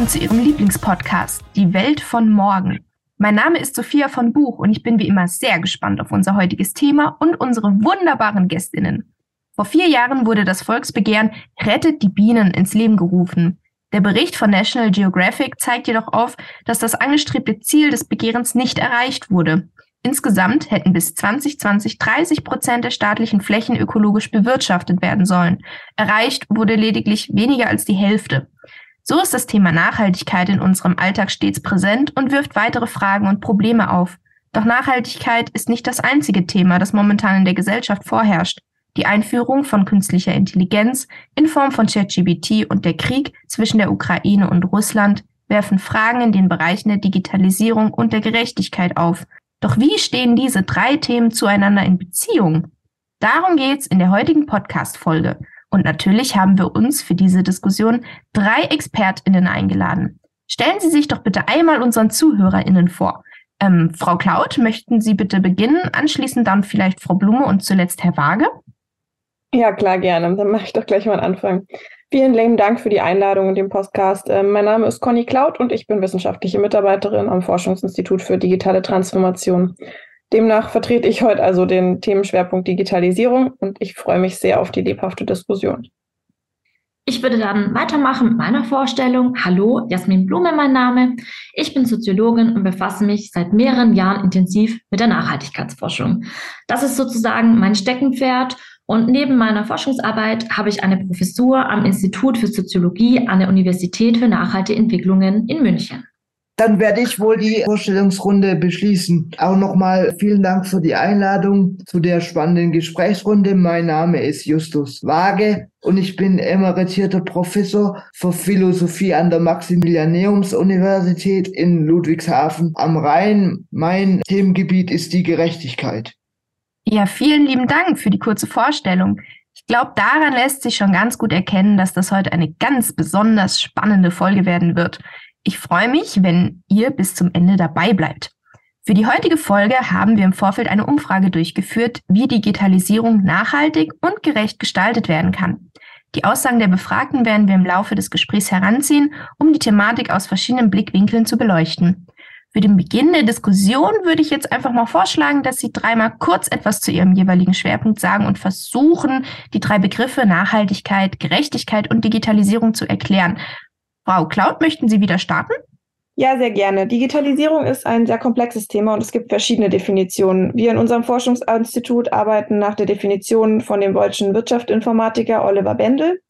Willkommen zu Ihrem Lieblingspodcast, Die Welt von morgen. Mein Name ist Sophia von Buch und ich bin wie immer sehr gespannt auf unser heutiges Thema und unsere wunderbaren Gästinnen. Vor vier Jahren wurde das Volksbegehren Rettet die Bienen ins Leben gerufen. Der Bericht von National Geographic zeigt jedoch auf, dass das angestrebte Ziel des Begehrens nicht erreicht wurde. Insgesamt hätten bis 2020 30 Prozent der staatlichen Flächen ökologisch bewirtschaftet werden sollen. Erreicht wurde lediglich weniger als die Hälfte. So ist das Thema Nachhaltigkeit in unserem Alltag stets präsent und wirft weitere Fragen und Probleme auf. Doch Nachhaltigkeit ist nicht das einzige Thema, das momentan in der Gesellschaft vorherrscht. Die Einführung von künstlicher Intelligenz in Form von ChatGBT und der Krieg zwischen der Ukraine und Russland werfen Fragen in den Bereichen der Digitalisierung und der Gerechtigkeit auf. Doch wie stehen diese drei Themen zueinander in Beziehung? Darum geht's in der heutigen Podcast-Folge. Und natürlich haben wir uns für diese Diskussion drei ExpertInnen eingeladen. Stellen Sie sich doch bitte einmal unseren ZuhörerInnen vor. Ähm, Frau Klaut, möchten Sie bitte beginnen, anschließend dann vielleicht Frau Blume und zuletzt Herr Waage? Ja, klar, gerne. Dann mache ich doch gleich mal einen Anfang. Vielen lieben Dank für die Einladung in den Podcast. Ähm, mein Name ist Conny Klaut und ich bin wissenschaftliche Mitarbeiterin am Forschungsinstitut für digitale Transformation. Demnach vertrete ich heute also den Themenschwerpunkt Digitalisierung und ich freue mich sehr auf die lebhafte Diskussion. Ich würde dann weitermachen mit meiner Vorstellung. Hallo, Jasmin Blume mein Name. Ich bin Soziologin und befasse mich seit mehreren Jahren intensiv mit der Nachhaltigkeitsforschung. Das ist sozusagen mein Steckenpferd und neben meiner Forschungsarbeit habe ich eine Professur am Institut für Soziologie an der Universität für nachhaltige Entwicklungen in München. Dann werde ich wohl die Vorstellungsrunde beschließen. Auch nochmal vielen Dank für die Einladung zu der spannenden Gesprächsrunde. Mein Name ist Justus Waage und ich bin emeritierter Professor für Philosophie an der Maximilianeums-Universität in Ludwigshafen am Rhein. Mein Themengebiet ist die Gerechtigkeit. Ja, vielen lieben Dank für die kurze Vorstellung. Ich glaube, daran lässt sich schon ganz gut erkennen, dass das heute eine ganz besonders spannende Folge werden wird. Ich freue mich, wenn ihr bis zum Ende dabei bleibt. Für die heutige Folge haben wir im Vorfeld eine Umfrage durchgeführt, wie Digitalisierung nachhaltig und gerecht gestaltet werden kann. Die Aussagen der Befragten werden wir im Laufe des Gesprächs heranziehen, um die Thematik aus verschiedenen Blickwinkeln zu beleuchten. Für den Beginn der Diskussion würde ich jetzt einfach mal vorschlagen, dass Sie dreimal kurz etwas zu Ihrem jeweiligen Schwerpunkt sagen und versuchen, die drei Begriffe Nachhaltigkeit, Gerechtigkeit und Digitalisierung zu erklären. Frau Cloud, möchten Sie wieder starten? Ja, sehr gerne. Digitalisierung ist ein sehr komplexes Thema und es gibt verschiedene Definitionen. Wir in unserem Forschungsinstitut arbeiten nach der Definition von dem deutschen Wirtschaftsinformatiker Oliver Bendel.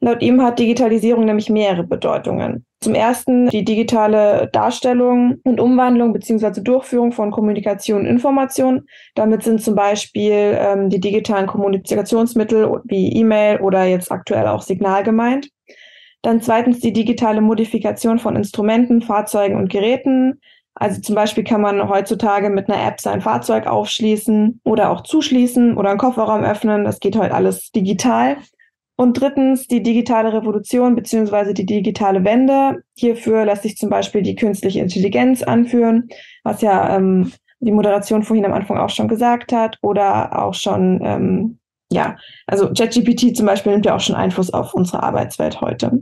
Laut ihm hat Digitalisierung nämlich mehrere Bedeutungen. Zum ersten die digitale Darstellung und Umwandlung bzw. Durchführung von Kommunikation und Information. Damit sind zum Beispiel ähm, die digitalen Kommunikationsmittel wie E-Mail oder jetzt aktuell auch Signal gemeint. Dann zweitens die digitale Modifikation von Instrumenten, Fahrzeugen und Geräten. Also zum Beispiel kann man heutzutage mit einer App sein Fahrzeug aufschließen oder auch zuschließen oder einen Kofferraum öffnen. Das geht heute alles digital. Und drittens die digitale Revolution beziehungsweise die digitale Wende. Hierfür lässt sich zum Beispiel die künstliche Intelligenz anführen, was ja ähm, die Moderation vorhin am Anfang auch schon gesagt hat, oder auch schon ähm, ja, also ChatGPT zum Beispiel nimmt ja auch schon Einfluss auf unsere Arbeitswelt heute.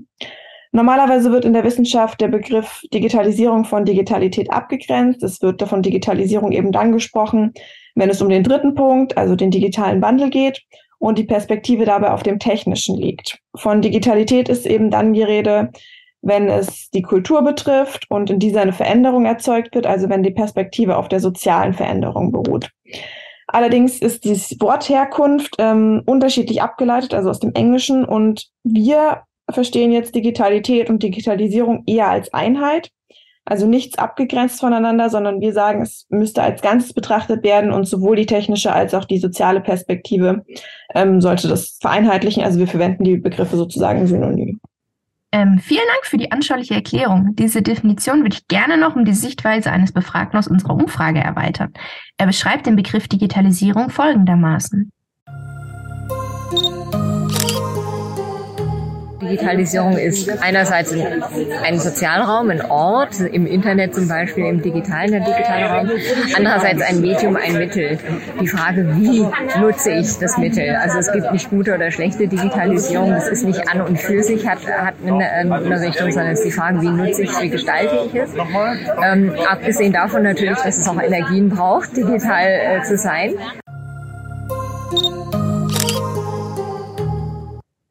Normalerweise wird in der Wissenschaft der Begriff Digitalisierung von Digitalität abgegrenzt. Es wird davon Digitalisierung eben dann gesprochen, wenn es um den dritten Punkt, also den digitalen Wandel geht und die Perspektive dabei auf dem Technischen liegt. Von Digitalität ist eben dann die Rede, wenn es die Kultur betrifft und in dieser eine Veränderung erzeugt wird, also wenn die Perspektive auf der sozialen Veränderung beruht. Allerdings ist die Wortherkunft ähm, unterschiedlich abgeleitet, also aus dem Englischen. Und wir verstehen jetzt Digitalität und Digitalisierung eher als Einheit. Also nichts abgegrenzt voneinander, sondern wir sagen, es müsste als Ganzes betrachtet werden und sowohl die technische als auch die soziale Perspektive ähm, sollte das vereinheitlichen. Also wir verwenden die Begriffe sozusagen synonym. Ähm, vielen Dank für die anschauliche Erklärung. Diese Definition würde ich gerne noch um die Sichtweise eines Befragten aus unserer Umfrage erweitern. Er beschreibt den Begriff Digitalisierung folgendermaßen. Digitalisierung ist einerseits ein Sozialraum, ein Ort, im Internet zum Beispiel, im digitalen, der digitale Raum, andererseits ein Medium, ein Mittel. Die Frage, wie nutze ich das Mittel? Also es gibt nicht gute oder schlechte Digitalisierung, das ist nicht an und für sich hat, hat eine, eine Richtung, sondern es ist die Frage, wie nutze ich es, wie gestalte ich es. Ähm, abgesehen davon natürlich, dass es auch Energien braucht, digital äh, zu sein.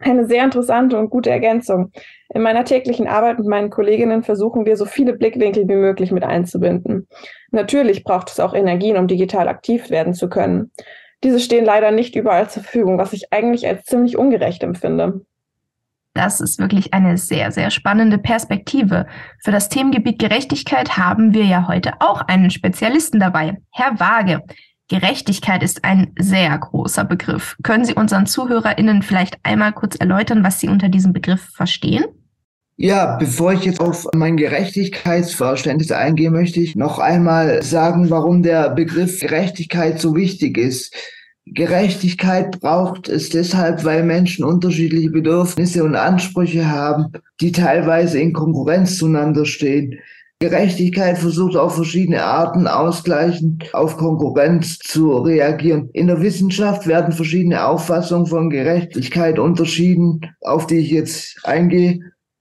Eine sehr interessante und gute Ergänzung. In meiner täglichen Arbeit mit meinen Kolleginnen versuchen wir, so viele Blickwinkel wie möglich mit einzubinden. Natürlich braucht es auch Energien, um digital aktiv werden zu können. Diese stehen leider nicht überall zur Verfügung, was ich eigentlich als ziemlich ungerecht empfinde. Das ist wirklich eine sehr, sehr spannende Perspektive. Für das Themengebiet Gerechtigkeit haben wir ja heute auch einen Spezialisten dabei, Herr Waage. Gerechtigkeit ist ein sehr großer Begriff. Können Sie unseren ZuhörerInnen vielleicht einmal kurz erläutern, was Sie unter diesem Begriff verstehen? Ja, bevor ich jetzt auf mein Gerechtigkeitsverständnis eingehe, möchte ich noch einmal sagen, warum der Begriff Gerechtigkeit so wichtig ist. Gerechtigkeit braucht es deshalb, weil Menschen unterschiedliche Bedürfnisse und Ansprüche haben, die teilweise in Konkurrenz zueinander stehen. Gerechtigkeit versucht auf verschiedene Arten ausgleichend auf Konkurrenz zu reagieren. In der Wissenschaft werden verschiedene Auffassungen von Gerechtigkeit unterschieden, auf die ich jetzt eingehe.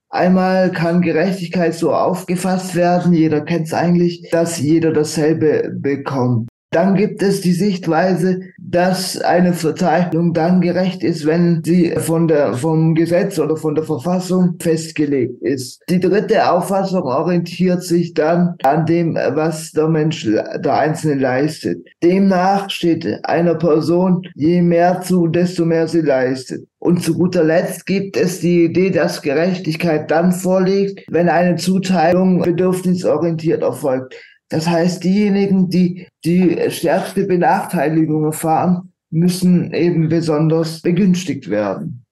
Einmal kann Gerechtigkeit so aufgefasst werden, jeder kennt es eigentlich, dass jeder dasselbe bekommt. Dann gibt es die Sichtweise, dass eine Verteilung dann gerecht ist, wenn sie von der, vom Gesetz oder von der Verfassung festgelegt ist. Die dritte Auffassung orientiert sich dann an dem, was der Mensch, der Einzelne leistet. Demnach steht einer Person je mehr zu, desto mehr sie leistet. Und zu guter Letzt gibt es die Idee, dass Gerechtigkeit dann vorliegt, wenn eine Zuteilung bedürfnisorientiert erfolgt. Das heißt, diejenigen, die die stärkste Benachteiligung erfahren, müssen eben besonders begünstigt werden.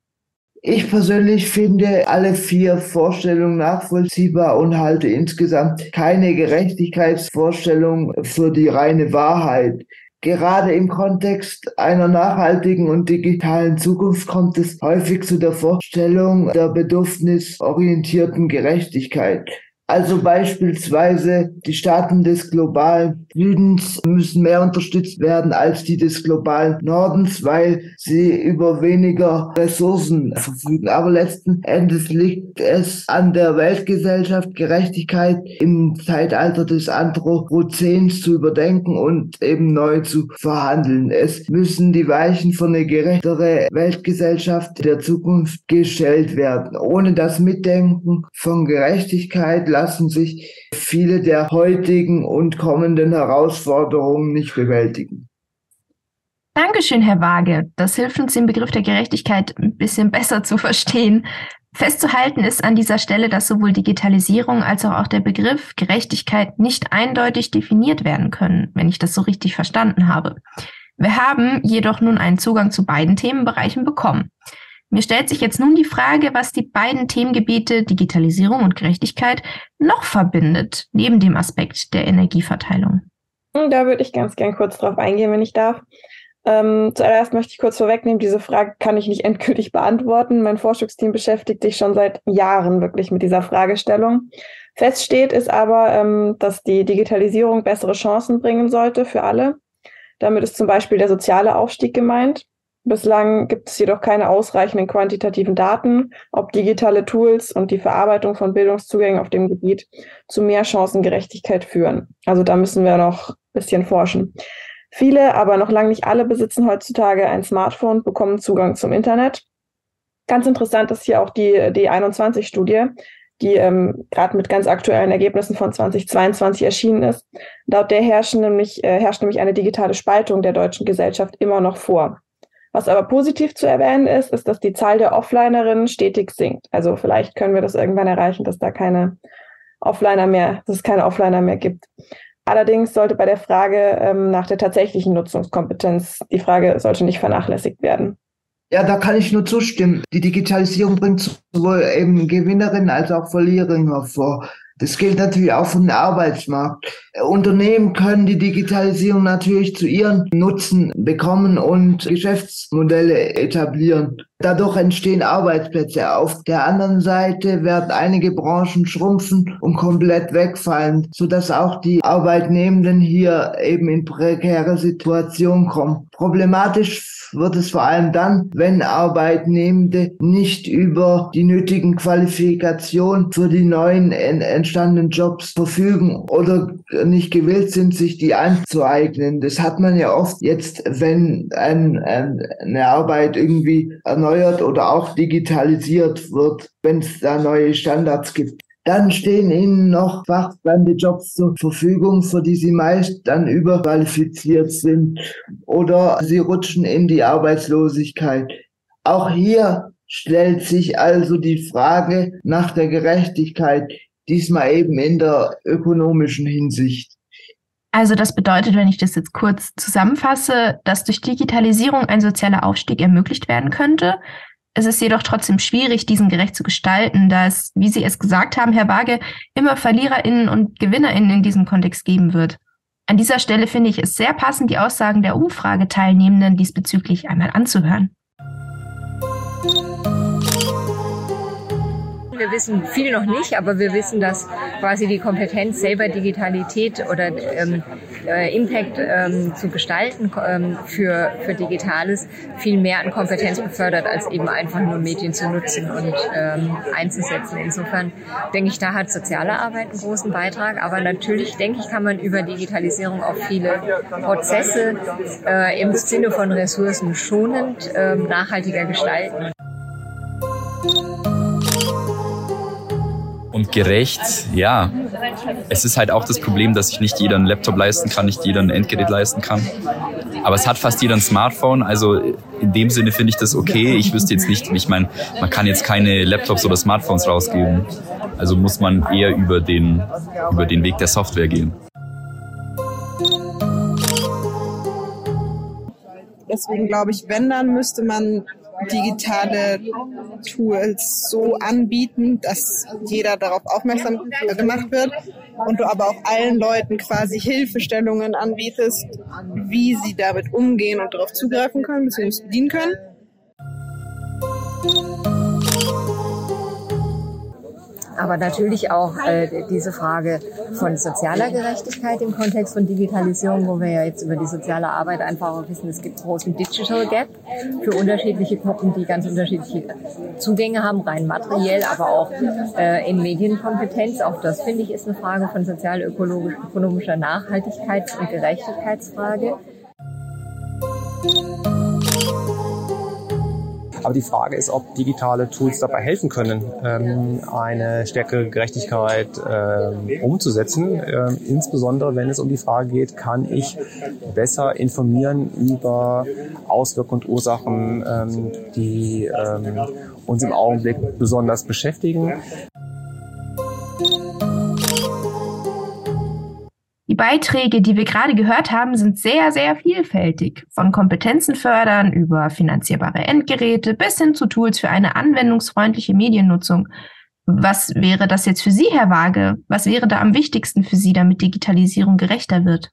Ich persönlich finde alle vier Vorstellungen nachvollziehbar und halte insgesamt keine Gerechtigkeitsvorstellung für die reine Wahrheit. Gerade im Kontext einer nachhaltigen und digitalen Zukunft kommt es häufig zu der Vorstellung der bedürfnisorientierten Gerechtigkeit. Also beispielsweise die Staaten des globalen Südens müssen mehr unterstützt werden als die des globalen Nordens, weil sie über weniger Ressourcen verfügen. Aber letzten Endes liegt es an der Weltgesellschaft, Gerechtigkeit im Zeitalter des Anthropozäns zu überdenken und eben neu zu verhandeln. Es müssen die Weichen für eine gerechtere Weltgesellschaft der Zukunft gestellt werden. Ohne das Mitdenken von Gerechtigkeit lassen sich viele der heutigen und kommenden Herausforderungen nicht bewältigen. Dankeschön, Herr Waage. Das hilft uns, den Begriff der Gerechtigkeit ein bisschen besser zu verstehen. Festzuhalten ist an dieser Stelle, dass sowohl Digitalisierung als auch der Begriff Gerechtigkeit nicht eindeutig definiert werden können, wenn ich das so richtig verstanden habe. Wir haben jedoch nun einen Zugang zu beiden Themenbereichen bekommen. Mir stellt sich jetzt nun die Frage, was die beiden Themengebiete Digitalisierung und Gerechtigkeit noch verbindet, neben dem Aspekt der Energieverteilung. Hm, da würde ich ganz gern kurz drauf eingehen, wenn ich darf. Ähm, zuerst möchte ich kurz vorwegnehmen, diese Frage kann ich nicht endgültig beantworten. Mein Forschungsteam beschäftigt sich schon seit Jahren wirklich mit dieser Fragestellung. Feststeht ist aber, ähm, dass die Digitalisierung bessere Chancen bringen sollte für alle. Damit ist zum Beispiel der soziale Aufstieg gemeint. Bislang gibt es jedoch keine ausreichenden quantitativen Daten, ob digitale Tools und die Verarbeitung von Bildungszugängen auf dem Gebiet zu mehr Chancengerechtigkeit führen. Also da müssen wir noch ein bisschen forschen. Viele, aber noch lange nicht alle besitzen heutzutage ein Smartphone, bekommen Zugang zum Internet. Ganz interessant ist hier auch die, die 21-Studie, die ähm, gerade mit ganz aktuellen Ergebnissen von 2022 erschienen ist. Laut der herrscht nämlich, äh, herrscht nämlich eine digitale Spaltung der deutschen Gesellschaft immer noch vor. Was aber positiv zu erwähnen ist, ist, dass die Zahl der Offlinerinnen stetig sinkt. Also vielleicht können wir das irgendwann erreichen, dass da keine Offliner mehr, dass es keine Offliner mehr gibt. Allerdings sollte bei der Frage ähm, nach der tatsächlichen Nutzungskompetenz die Frage sollte nicht vernachlässigt werden. Ja, da kann ich nur zustimmen. Die Digitalisierung bringt sowohl eben Gewinnerinnen als auch Verliererinnen hervor. Das gilt natürlich auch für den Arbeitsmarkt. Unternehmen können die Digitalisierung natürlich zu ihren Nutzen bekommen und Geschäftsmodelle etablieren. Dadurch entstehen Arbeitsplätze. Auf der anderen Seite werden einige Branchen schrumpfen und komplett wegfallen, sodass auch die Arbeitnehmenden hier eben in prekäre Situationen kommen. Problematisch wird es vor allem dann, wenn Arbeitnehmende nicht über die nötigen Qualifikationen für die neuen entstandenen Jobs verfügen oder nicht gewillt sind, sich die anzueignen. Das hat man ja oft jetzt, wenn ein, ein, eine Arbeit irgendwie erneuert oder auch digitalisiert wird, wenn es da neue Standards gibt. Dann stehen ihnen noch fachfremde Jobs zur Verfügung, für die sie meist dann überqualifiziert sind oder sie rutschen in die Arbeitslosigkeit. Auch hier stellt sich also die Frage nach der Gerechtigkeit, diesmal eben in der ökonomischen Hinsicht. Also das bedeutet, wenn ich das jetzt kurz zusammenfasse, dass durch Digitalisierung ein sozialer Aufstieg ermöglicht werden könnte, es ist jedoch trotzdem schwierig, diesen gerecht zu gestalten, da es, wie Sie es gesagt haben, Herr Waage, immer VerliererInnen und GewinnerInnen in diesem Kontext geben wird. An dieser Stelle finde ich es sehr passend, die Aussagen der Umfrageteilnehmenden diesbezüglich einmal anzuhören. Wir wissen viel noch nicht, aber wir wissen, dass quasi die Kompetenz, selber Digitalität oder ähm, äh, Impact ähm, zu gestalten ähm, für, für Digitales viel mehr an Kompetenz befördert, als eben einfach nur Medien zu nutzen und ähm, einzusetzen. Insofern denke ich, da hat soziale Arbeit einen großen Beitrag. Aber natürlich, denke ich, kann man über Digitalisierung auch viele Prozesse äh, im Sinne von Ressourcen schonend äh, nachhaltiger gestalten. Und gerecht, ja. Es ist halt auch das Problem, dass sich nicht jeder einen Laptop leisten kann, nicht jeder ein Endgerät leisten kann. Aber es hat fast jeder ein Smartphone, also in dem Sinne finde ich das okay. Ich wüsste jetzt nicht, ich meine, man kann jetzt keine Laptops oder Smartphones rausgeben. Also muss man eher über den, über den Weg der Software gehen. Deswegen glaube ich, wenn, dann müsste man digitale Tools so anbieten, dass jeder darauf aufmerksam gemacht wird und du aber auch allen Leuten quasi Hilfestellungen anbietest, wie sie damit umgehen und darauf zugreifen können, bzw. bedienen können. Aber natürlich auch äh, diese Frage von sozialer Gerechtigkeit im Kontext von Digitalisierung, wo wir ja jetzt über die soziale Arbeit einfach auch wissen, es gibt großen Digital Gap für unterschiedliche Gruppen, die ganz unterschiedliche Zugänge haben, rein materiell, aber auch äh, in Medienkompetenz. Auch das, finde ich, ist eine Frage von sozial-ökologischer Nachhaltigkeits- und Gerechtigkeitsfrage. Aber die Frage ist, ob digitale Tools dabei helfen können, ähm, eine stärkere Gerechtigkeit ähm, umzusetzen. Ähm, insbesondere wenn es um die Frage geht, kann ich besser informieren über Auswirkungen und Ursachen, ähm, die ähm, uns im Augenblick besonders beschäftigen. Beiträge, die wir gerade gehört haben, sind sehr, sehr vielfältig. Von Kompetenzen fördern über finanzierbare Endgeräte bis hin zu Tools für eine anwendungsfreundliche Mediennutzung. Was wäre das jetzt für Sie, Herr Waage? Was wäre da am wichtigsten für Sie, damit Digitalisierung gerechter wird?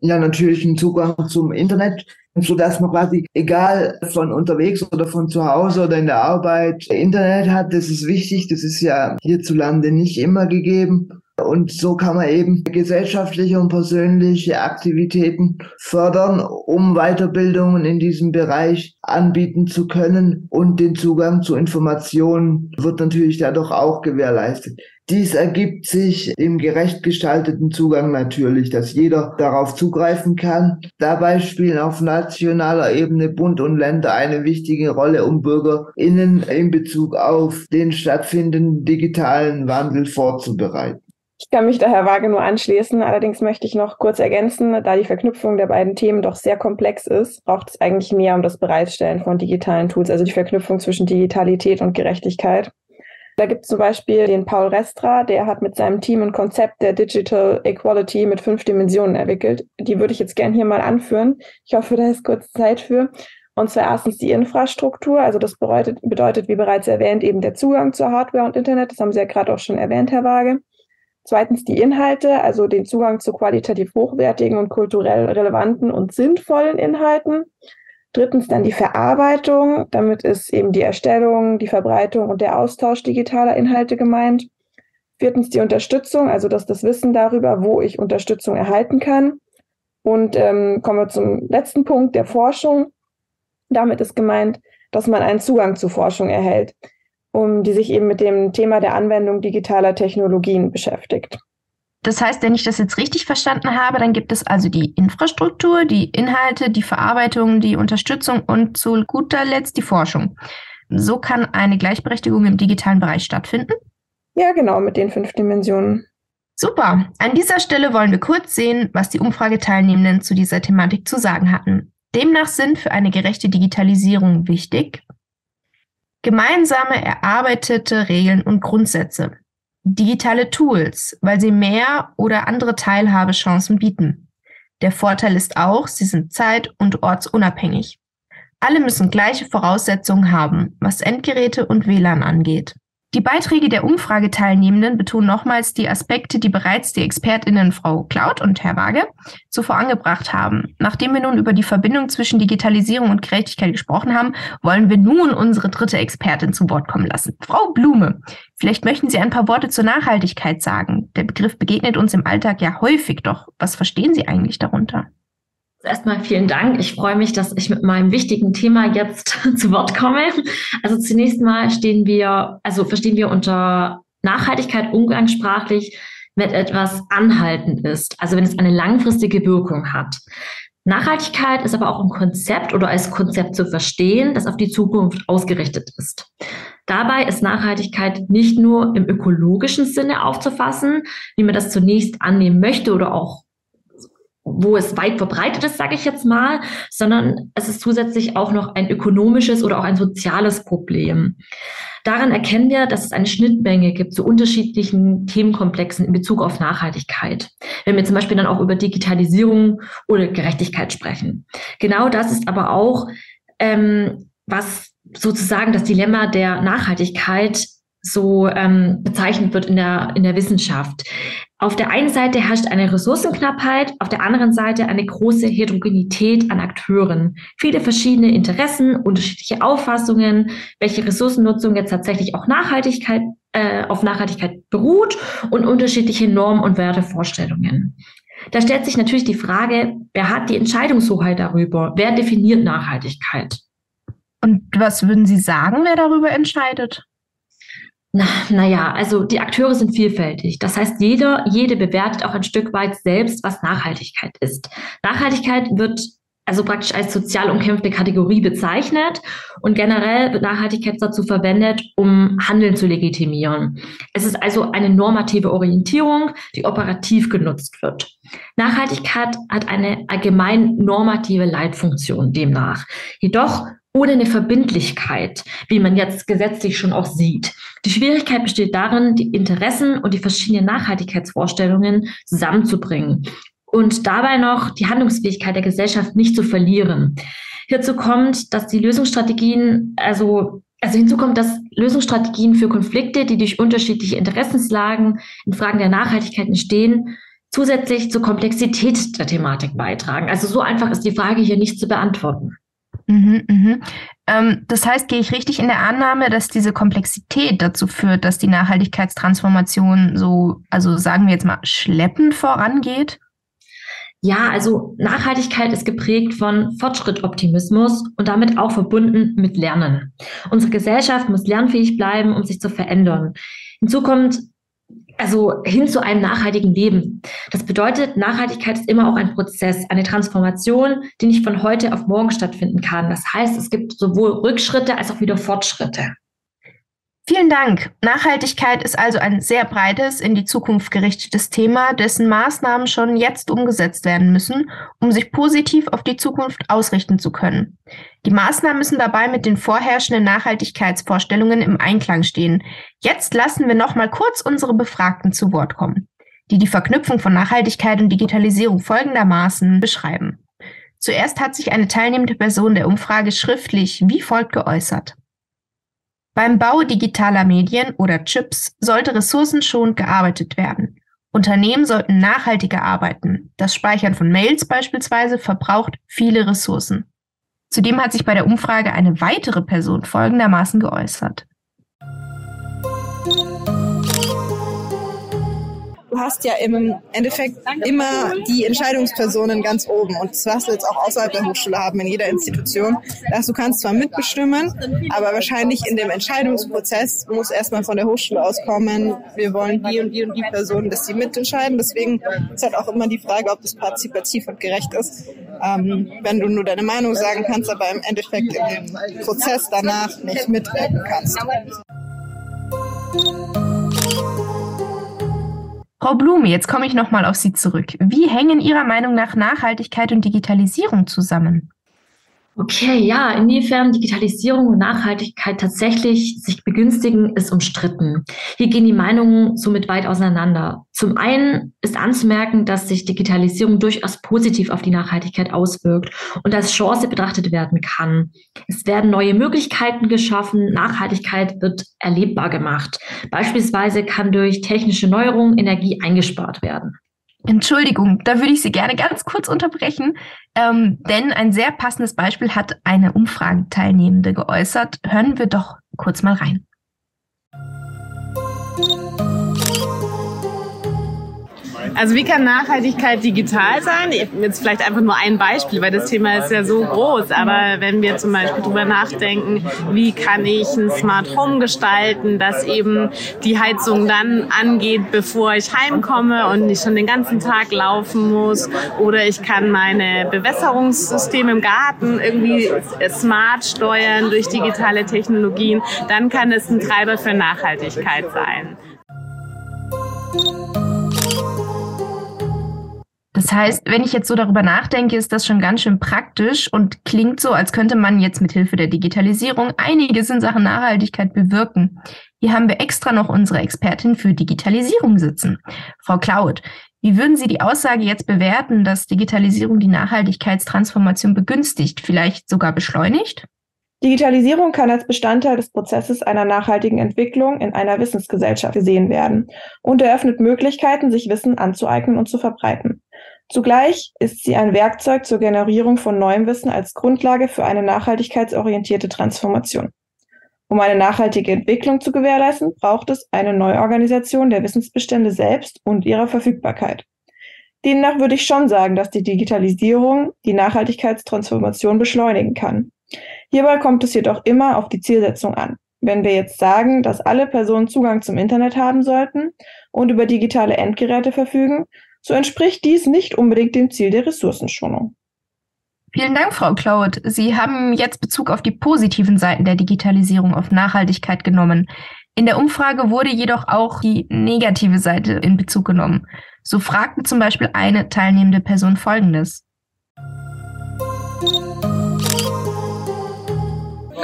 Ja, natürlich ein Zugang zum Internet, so dass man quasi egal von unterwegs oder von zu Hause oder in der Arbeit Internet hat. Das ist wichtig. Das ist ja hierzulande nicht immer gegeben. Und so kann man eben gesellschaftliche und persönliche Aktivitäten fördern, um Weiterbildungen in diesem Bereich anbieten zu können. Und den Zugang zu Informationen wird natürlich dadurch auch gewährleistet. Dies ergibt sich im gerecht gestalteten Zugang natürlich, dass jeder darauf zugreifen kann. Dabei spielen auf nationaler Ebene Bund und Länder eine wichtige Rolle, um BürgerInnen in Bezug auf den stattfindenden digitalen Wandel vorzubereiten. Ich kann mich daher vage nur anschließen. Allerdings möchte ich noch kurz ergänzen, da die Verknüpfung der beiden Themen doch sehr komplex ist, braucht es eigentlich mehr um das Bereitstellen von digitalen Tools, also die Verknüpfung zwischen Digitalität und Gerechtigkeit. Da gibt es zum Beispiel den Paul Restra, der hat mit seinem Team ein Konzept der Digital Equality mit fünf Dimensionen entwickelt. Die würde ich jetzt gern hier mal anführen. Ich hoffe, da ist kurz Zeit für. Und zwar erstens die Infrastruktur. Also das bedeutet, bedeutet, wie bereits erwähnt, eben der Zugang zur Hardware und Internet. Das haben Sie ja gerade auch schon erwähnt, Herr Waage. Zweitens die Inhalte, also den Zugang zu qualitativ hochwertigen und kulturell relevanten und sinnvollen Inhalten. Drittens dann die Verarbeitung. Damit ist eben die Erstellung, die Verbreitung und der Austausch digitaler Inhalte gemeint. Viertens die Unterstützung, also das, das Wissen darüber, wo ich Unterstützung erhalten kann. Und ähm, kommen wir zum letzten Punkt der Forschung. Damit ist gemeint, dass man einen Zugang zu Forschung erhält, um die sich eben mit dem Thema der Anwendung digitaler Technologien beschäftigt. Das heißt, wenn ich das jetzt richtig verstanden habe, dann gibt es also die Infrastruktur, die Inhalte, die Verarbeitung, die Unterstützung und zu guter Letzt die Forschung. So kann eine Gleichberechtigung im digitalen Bereich stattfinden? Ja, genau, mit den fünf Dimensionen. Super. An dieser Stelle wollen wir kurz sehen, was die Umfrageteilnehmenden zu dieser Thematik zu sagen hatten. Demnach sind für eine gerechte Digitalisierung wichtig gemeinsame erarbeitete Regeln und Grundsätze, digitale Tools, weil sie mehr oder andere Teilhabechancen bieten. Der Vorteil ist auch, sie sind zeit- und ortsunabhängig. Alle müssen gleiche Voraussetzungen haben, was Endgeräte und WLAN angeht. Die Beiträge der Umfrageteilnehmenden betonen nochmals die Aspekte, die bereits die ExpertInnen Frau Klaut und Herr Waage zuvor angebracht haben. Nachdem wir nun über die Verbindung zwischen Digitalisierung und Gerechtigkeit gesprochen haben, wollen wir nun unsere dritte Expertin zu Wort kommen lassen. Frau Blume, vielleicht möchten Sie ein paar Worte zur Nachhaltigkeit sagen. Der Begriff begegnet uns im Alltag ja häufig, doch was verstehen Sie eigentlich darunter? Erstmal vielen Dank. Ich freue mich, dass ich mit meinem wichtigen Thema jetzt zu Wort komme. Also zunächst mal stehen wir, also verstehen wir unter Nachhaltigkeit umgangssprachlich, wenn etwas anhaltend ist, also wenn es eine langfristige Wirkung hat. Nachhaltigkeit ist aber auch ein Konzept oder als Konzept zu verstehen, das auf die Zukunft ausgerichtet ist. Dabei ist Nachhaltigkeit nicht nur im ökologischen Sinne aufzufassen, wie man das zunächst annehmen möchte oder auch wo es weit verbreitet ist, sage ich jetzt mal, sondern es ist zusätzlich auch noch ein ökonomisches oder auch ein soziales Problem. Daran erkennen wir, dass es eine Schnittmenge gibt zu unterschiedlichen Themenkomplexen in Bezug auf Nachhaltigkeit. Wenn wir zum Beispiel dann auch über Digitalisierung oder Gerechtigkeit sprechen. Genau das ist aber auch, ähm, was sozusagen das Dilemma der Nachhaltigkeit so ähm, bezeichnet wird in der, in der Wissenschaft. Auf der einen Seite herrscht eine Ressourcenknappheit, auf der anderen Seite eine große Heterogenität an Akteuren. Viele verschiedene Interessen, unterschiedliche Auffassungen, welche Ressourcennutzung jetzt tatsächlich auch Nachhaltigkeit, äh, auf Nachhaltigkeit beruht und unterschiedliche Normen und Wertevorstellungen. Da stellt sich natürlich die Frage, wer hat die Entscheidungshoheit darüber? Wer definiert Nachhaltigkeit? Und was würden Sie sagen, wer darüber entscheidet? Na, naja, also die Akteure sind vielfältig. Das heißt, jeder, jede bewertet auch ein Stück weit selbst, was Nachhaltigkeit ist. Nachhaltigkeit wird also praktisch als sozial umkämpfte Kategorie bezeichnet und generell wird Nachhaltigkeit dazu verwendet, um Handeln zu legitimieren. Es ist also eine normative Orientierung, die operativ genutzt wird. Nachhaltigkeit hat eine allgemein normative Leitfunktion demnach. Jedoch ohne eine Verbindlichkeit, wie man jetzt gesetzlich schon auch sieht. Die Schwierigkeit besteht darin, die Interessen und die verschiedenen Nachhaltigkeitsvorstellungen zusammenzubringen und dabei noch die Handlungsfähigkeit der Gesellschaft nicht zu verlieren. Hierzu kommt, dass die Lösungsstrategien, also, also hinzu kommt, dass Lösungsstrategien für Konflikte, die durch unterschiedliche Interessenslagen in Fragen der Nachhaltigkeit entstehen, zusätzlich zur Komplexität der Thematik beitragen. Also so einfach ist die Frage hier nicht zu beantworten. Mhm, mhm. Ähm, das heißt, gehe ich richtig in der Annahme, dass diese Komplexität dazu führt, dass die Nachhaltigkeitstransformation so, also sagen wir jetzt mal, schleppend vorangeht? Ja, also Nachhaltigkeit ist geprägt von Fortschrittoptimismus und damit auch verbunden mit Lernen. Unsere Gesellschaft muss lernfähig bleiben, um sich zu verändern. Hinzu kommt also hin zu einem nachhaltigen Leben. Das bedeutet, Nachhaltigkeit ist immer auch ein Prozess, eine Transformation, die nicht von heute auf morgen stattfinden kann. Das heißt, es gibt sowohl Rückschritte als auch wieder Fortschritte. Vielen Dank. Nachhaltigkeit ist also ein sehr breites, in die Zukunft gerichtetes Thema, dessen Maßnahmen schon jetzt umgesetzt werden müssen, um sich positiv auf die Zukunft ausrichten zu können. Die Maßnahmen müssen dabei mit den vorherrschenden Nachhaltigkeitsvorstellungen im Einklang stehen. Jetzt lassen wir noch mal kurz unsere Befragten zu Wort kommen, die die Verknüpfung von Nachhaltigkeit und Digitalisierung folgendermaßen beschreiben. Zuerst hat sich eine teilnehmende Person der Umfrage schriftlich wie folgt geäußert. Beim Bau digitaler Medien oder Chips sollte ressourcenschonend gearbeitet werden. Unternehmen sollten nachhaltiger arbeiten. Das Speichern von Mails beispielsweise verbraucht viele Ressourcen. Zudem hat sich bei der Umfrage eine weitere Person folgendermaßen geäußert. Du hast ja im Endeffekt immer die Entscheidungspersonen ganz oben. Und das wirst du jetzt auch außerhalb der Hochschule haben, in jeder Institution. Das du kannst zwar mitbestimmen, aber wahrscheinlich in dem Entscheidungsprozess muss erstmal von der Hochschule auskommen, wir wollen die und die und die Personen, dass sie mitentscheiden. Deswegen ist halt auch immer die Frage, ob das partizipativ und gerecht ist. Ähm, wenn du nur deine Meinung sagen kannst, aber im Endeffekt dem Prozess danach nicht mitwirken kannst. Frau Blume, jetzt komme ich nochmal auf Sie zurück. Wie hängen Ihrer Meinung nach Nachhaltigkeit und Digitalisierung zusammen? Okay, ja, inwiefern Digitalisierung und Nachhaltigkeit tatsächlich sich begünstigen, ist umstritten. Hier gehen die Meinungen somit weit auseinander. Zum einen ist anzumerken, dass sich Digitalisierung durchaus positiv auf die Nachhaltigkeit auswirkt und als Chance betrachtet werden kann. Es werden neue Möglichkeiten geschaffen, Nachhaltigkeit wird erlebbar gemacht. Beispielsweise kann durch technische Neuerungen Energie eingespart werden. Entschuldigung, da würde ich Sie gerne ganz kurz unterbrechen, ähm, denn ein sehr passendes Beispiel hat eine Umfrageteilnehmende geäußert. Hören wir doch kurz mal rein. Also wie kann Nachhaltigkeit digital sein? Jetzt vielleicht einfach nur ein Beispiel, weil das Thema ist ja so groß. Aber wenn wir zum Beispiel drüber nachdenken, wie kann ich ein Smart Home gestalten, dass eben die Heizung dann angeht, bevor ich heimkomme und nicht schon den ganzen Tag laufen muss. Oder ich kann meine Bewässerungssysteme im Garten irgendwie smart steuern durch digitale Technologien. Dann kann es ein Treiber für Nachhaltigkeit sein. Das heißt, wenn ich jetzt so darüber nachdenke, ist das schon ganz schön praktisch und klingt so, als könnte man jetzt mit Hilfe der Digitalisierung einiges in Sachen Nachhaltigkeit bewirken. Hier haben wir extra noch unsere Expertin für Digitalisierung sitzen. Frau Klaut, wie würden Sie die Aussage jetzt bewerten, dass Digitalisierung die Nachhaltigkeitstransformation begünstigt, vielleicht sogar beschleunigt? Digitalisierung kann als Bestandteil des Prozesses einer nachhaltigen Entwicklung in einer Wissensgesellschaft gesehen werden und eröffnet Möglichkeiten, sich Wissen anzueignen und zu verbreiten. Zugleich ist sie ein Werkzeug zur Generierung von neuem Wissen als Grundlage für eine nachhaltigkeitsorientierte Transformation. Um eine nachhaltige Entwicklung zu gewährleisten, braucht es eine Neuorganisation der Wissensbestände selbst und ihrer Verfügbarkeit. Demnach würde ich schon sagen, dass die Digitalisierung die Nachhaltigkeitstransformation beschleunigen kann. Hierbei kommt es jedoch immer auf die Zielsetzung an. Wenn wir jetzt sagen, dass alle Personen Zugang zum Internet haben sollten und über digitale Endgeräte verfügen, so entspricht dies nicht unbedingt dem Ziel der Ressourcenschonung. Vielen Dank, Frau Claude. Sie haben jetzt Bezug auf die positiven Seiten der Digitalisierung auf Nachhaltigkeit genommen. In der Umfrage wurde jedoch auch die negative Seite in Bezug genommen. So fragte zum Beispiel eine teilnehmende Person Folgendes.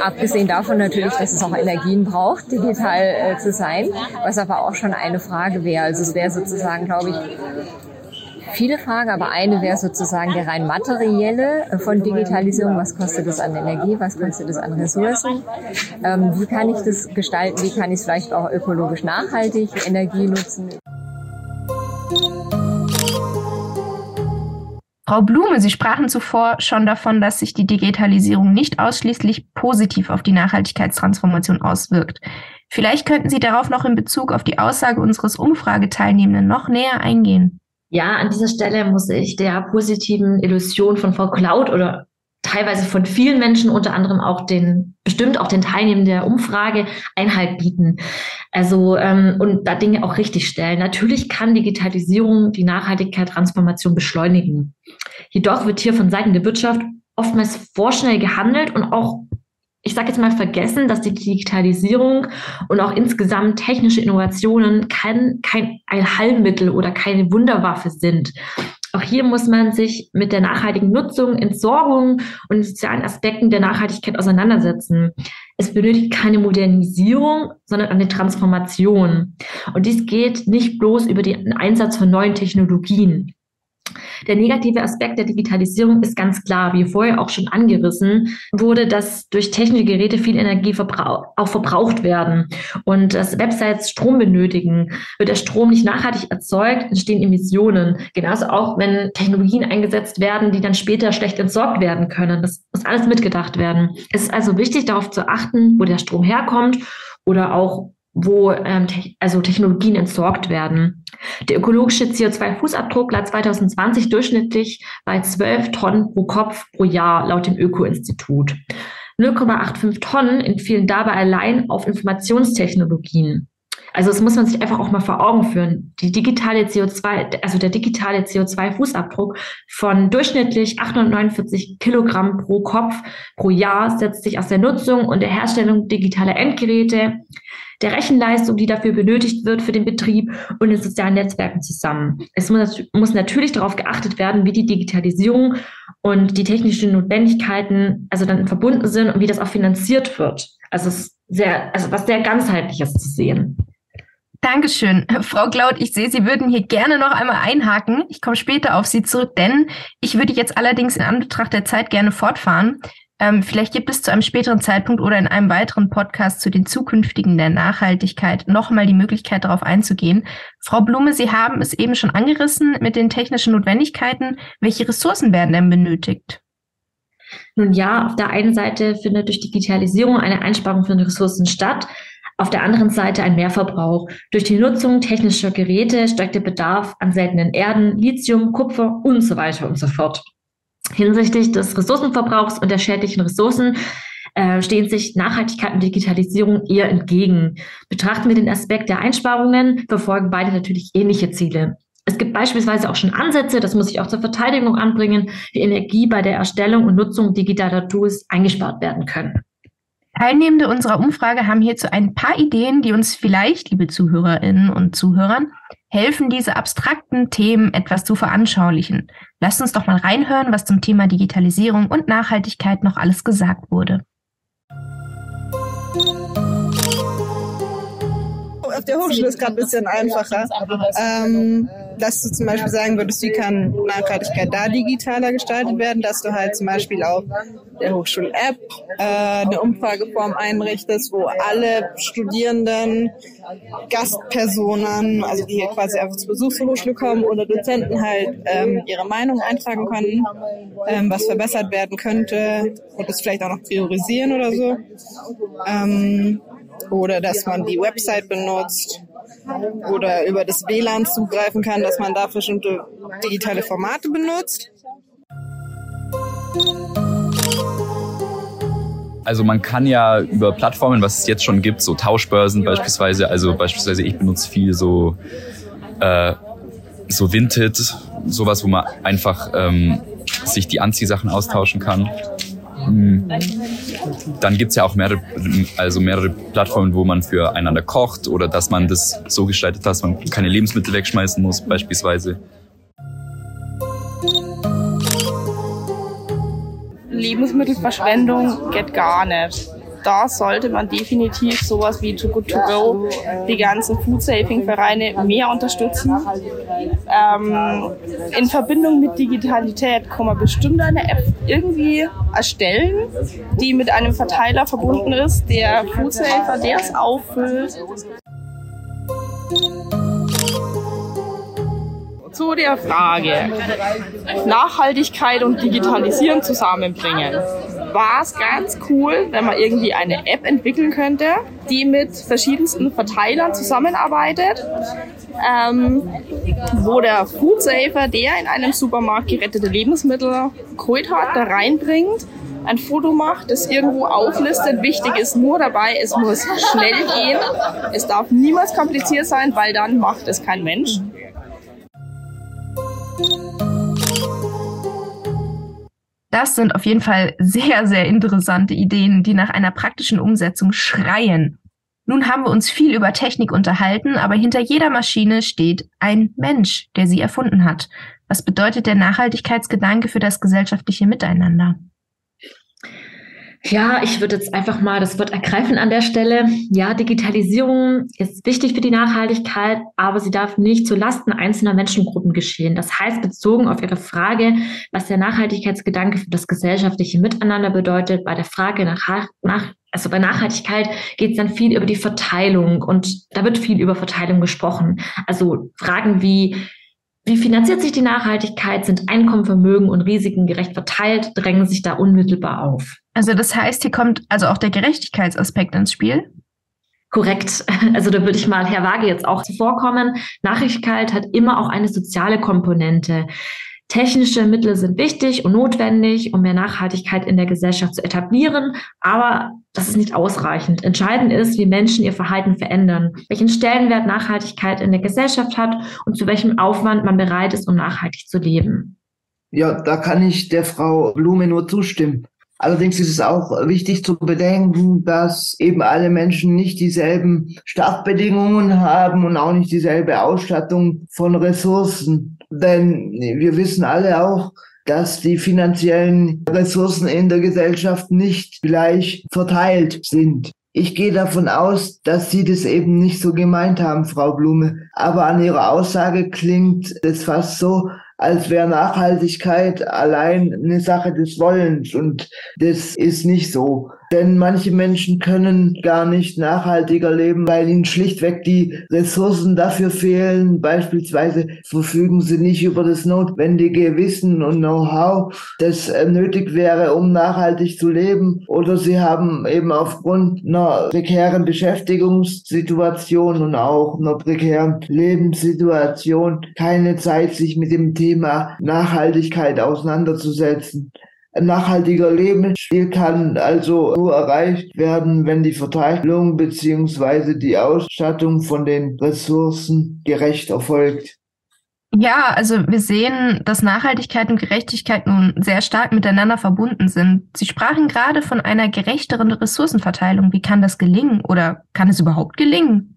Abgesehen davon natürlich, dass es auch Energien braucht, digital äh, zu sein, was aber auch schon eine Frage wäre. Also es wäre sozusagen, glaube ich, viele Fragen, aber eine wäre sozusagen der rein materielle äh, von Digitalisierung. Was kostet es an Energie? Was kostet es an Ressourcen? Ähm, wie kann ich das gestalten? Wie kann ich es vielleicht auch ökologisch nachhaltig Energie nutzen? Frau Blume, Sie sprachen zuvor schon davon, dass sich die Digitalisierung nicht ausschließlich positiv auf die Nachhaltigkeitstransformation auswirkt. Vielleicht könnten Sie darauf noch in Bezug auf die Aussage unseres Umfrageteilnehmenden noch näher eingehen. Ja, an dieser Stelle muss ich der positiven Illusion von Frau Cloud oder teilweise von vielen Menschen, unter anderem auch den, bestimmt auch den Teilnehmern der Umfrage, Einhalt bieten. Also, ähm, und da Dinge auch richtig stellen. Natürlich kann Digitalisierung die Nachhaltigkeit, Transformation beschleunigen. Jedoch wird hier von Seiten der Wirtschaft oftmals vorschnell gehandelt und auch ich sage jetzt mal vergessen, dass die Digitalisierung und auch insgesamt technische Innovationen kein, kein Allheilmittel oder keine Wunderwaffe sind. Auch hier muss man sich mit der nachhaltigen Nutzung, Entsorgung und sozialen Aspekten der Nachhaltigkeit auseinandersetzen. Es benötigt keine Modernisierung, sondern eine Transformation. Und dies geht nicht bloß über den Einsatz von neuen Technologien. Der negative Aspekt der Digitalisierung ist ganz klar, wie vorher auch schon angerissen wurde, dass durch technische Geräte viel Energie verbrauch auch verbraucht werden und dass Websites Strom benötigen. Wird der Strom nicht nachhaltig erzeugt, entstehen Emissionen. Genauso auch, wenn Technologien eingesetzt werden, die dann später schlecht entsorgt werden können. Das muss alles mitgedacht werden. Es ist also wichtig, darauf zu achten, wo der Strom herkommt oder auch wo ähm, te also Technologien entsorgt werden. Der ökologische CO2-Fußabdruck lag 2020 durchschnittlich bei 12 Tonnen pro Kopf pro Jahr laut dem Öko-Institut. 0,85 Tonnen entfielen dabei allein auf Informationstechnologien. Also das muss man sich einfach auch mal vor Augen führen. Die digitale CO2, also der digitale CO2-Fußabdruck von durchschnittlich 849 Kilogramm pro Kopf pro Jahr setzt sich aus der Nutzung und der Herstellung digitaler Endgeräte, der Rechenleistung, die dafür benötigt wird für den Betrieb und den sozialen Netzwerken zusammen. Es muss, muss natürlich darauf geachtet werden, wie die Digitalisierung und die technischen Notwendigkeiten also dann verbunden sind und wie das auch finanziert wird. Also es ist sehr, also was sehr ganzheitliches zu sehen. Dankeschön. Frau Glaud, ich sehe, Sie würden hier gerne noch einmal einhaken. Ich komme später auf Sie zurück, denn ich würde jetzt allerdings in Anbetracht der Zeit gerne fortfahren. Ähm, vielleicht gibt es zu einem späteren Zeitpunkt oder in einem weiteren Podcast zu den zukünftigen der Nachhaltigkeit nochmal die Möglichkeit, darauf einzugehen. Frau Blume, Sie haben es eben schon angerissen mit den technischen Notwendigkeiten. Welche Ressourcen werden denn benötigt? Nun ja, auf der einen Seite findet durch Digitalisierung eine Einsparung von Ressourcen statt. Auf der anderen Seite ein Mehrverbrauch. Durch die Nutzung technischer Geräte steigt der Bedarf an seltenen Erden, Lithium, Kupfer und so weiter und so fort. Hinsichtlich des Ressourcenverbrauchs und der schädlichen Ressourcen äh, stehen sich Nachhaltigkeit und Digitalisierung eher entgegen. Betrachten wir den Aspekt der Einsparungen, verfolgen beide natürlich ähnliche Ziele. Es gibt beispielsweise auch schon Ansätze, das muss ich auch zur Verteidigung anbringen, wie Energie bei der Erstellung und Nutzung digitaler Tools eingespart werden können. Teilnehmende unserer Umfrage haben hierzu ein paar Ideen, die uns vielleicht, liebe Zuhörerinnen und Zuhörern, helfen, diese abstrakten Themen etwas zu veranschaulichen. Lasst uns doch mal reinhören, was zum Thema Digitalisierung und Nachhaltigkeit noch alles gesagt wurde. Auf der Hochschule ist gerade ein bisschen einfacher. Ähm, dass du zum Beispiel sagen würdest, wie kann Nachhaltigkeit da digitaler gestaltet werden, dass du halt zum Beispiel auf der Hochschul-App äh, eine Umfrageform einrichtest, wo alle Studierenden, Gastpersonen, also die hier quasi einfach zu Besuch zur Hochschule kommen oder Dozenten halt ähm, ihre Meinung eintragen können, ähm, was verbessert werden könnte und das vielleicht auch noch priorisieren oder so. Ähm, oder dass man die Website benutzt oder über das WLAN zugreifen kann, dass man da bestimmte digitale Formate benutzt. Also man kann ja über Plattformen, was es jetzt schon gibt, so Tauschbörsen beispielsweise, also beispielsweise ich benutze viel so äh, so Vinted, sowas, wo man einfach ähm, sich die Anziehsachen austauschen kann. Hm. Dann gibt's ja auch mehrere, also mehrere Plattformen, wo man füreinander kocht oder dass man das so gestaltet, dass man keine Lebensmittel wegschmeißen muss, beispielsweise. Lebensmittelverschwendung geht gar nicht da sollte man definitiv sowas wie Too Good To Go, die ganzen Food-Saving-Vereine mehr unterstützen. Ähm, in Verbindung mit Digitalität kann man bestimmt eine App irgendwie erstellen, die mit einem Verteiler verbunden ist, der Foodsafer, der es auffüllt. Zu der Frage Nachhaltigkeit und Digitalisierung zusammenbringen war es ganz cool, wenn man irgendwie eine App entwickeln könnte, die mit verschiedensten Verteilern zusammenarbeitet, ähm, wo der Foodsafer, der in einem Supermarkt gerettete Lebensmittel geholt hat, da reinbringt, ein Foto macht, das irgendwo auflistet. Wichtig ist nur dabei, es muss schnell gehen. Es darf niemals kompliziert sein, weil dann macht es kein Mensch. Das sind auf jeden Fall sehr, sehr interessante Ideen, die nach einer praktischen Umsetzung schreien. Nun haben wir uns viel über Technik unterhalten, aber hinter jeder Maschine steht ein Mensch, der sie erfunden hat. Was bedeutet der Nachhaltigkeitsgedanke für das gesellschaftliche Miteinander? Ja, ich würde jetzt einfach mal das Wort ergreifen an der Stelle. Ja, Digitalisierung ist wichtig für die Nachhaltigkeit, aber sie darf nicht zu Lasten einzelner Menschengruppen geschehen. Das heißt, bezogen auf Ihre Frage, was der Nachhaltigkeitsgedanke für das gesellschaftliche Miteinander bedeutet, bei der Frage nach, nach also bei Nachhaltigkeit geht es dann viel über die Verteilung und da wird viel über Verteilung gesprochen. Also Fragen wie, wie finanziert sich die Nachhaltigkeit? Sind Einkommen, Vermögen und Risiken gerecht verteilt? Drängen sich da unmittelbar auf. Also das heißt, hier kommt also auch der Gerechtigkeitsaspekt ins Spiel? Korrekt. Also da würde ich mal Herr Waage jetzt auch zuvorkommen. Nachhaltigkeit hat immer auch eine soziale Komponente. Technische Mittel sind wichtig und notwendig, um mehr Nachhaltigkeit in der Gesellschaft zu etablieren, aber das ist nicht ausreichend. Entscheidend ist, wie Menschen ihr Verhalten verändern, welchen Stellenwert Nachhaltigkeit in der Gesellschaft hat und zu welchem Aufwand man bereit ist, um nachhaltig zu leben. Ja, da kann ich der Frau Blume nur zustimmen. Allerdings ist es auch wichtig zu bedenken, dass eben alle Menschen nicht dieselben Startbedingungen haben und auch nicht dieselbe Ausstattung von Ressourcen. Denn wir wissen alle auch, dass die finanziellen Ressourcen in der Gesellschaft nicht gleich verteilt sind. Ich gehe davon aus, dass Sie das eben nicht so gemeint haben, Frau Blume. Aber an Ihrer Aussage klingt es fast so, als wäre Nachhaltigkeit allein eine Sache des Wollens. Und das ist nicht so. Denn manche Menschen können gar nicht nachhaltiger leben, weil ihnen schlichtweg die Ressourcen dafür fehlen. Beispielsweise verfügen sie nicht über das notwendige Wissen und Know-how, das äh, nötig wäre, um nachhaltig zu leben. Oder sie haben eben aufgrund einer prekären Beschäftigungssituation und auch einer prekären Lebenssituation keine Zeit, sich mit dem Thema Nachhaltigkeit auseinanderzusetzen. Nachhaltiger Lebensstil kann also so erreicht werden, wenn die Verteilung beziehungsweise die Ausstattung von den Ressourcen gerecht erfolgt. Ja, also wir sehen, dass Nachhaltigkeit und Gerechtigkeit nun sehr stark miteinander verbunden sind. Sie sprachen gerade von einer gerechteren Ressourcenverteilung. Wie kann das gelingen oder kann es überhaupt gelingen?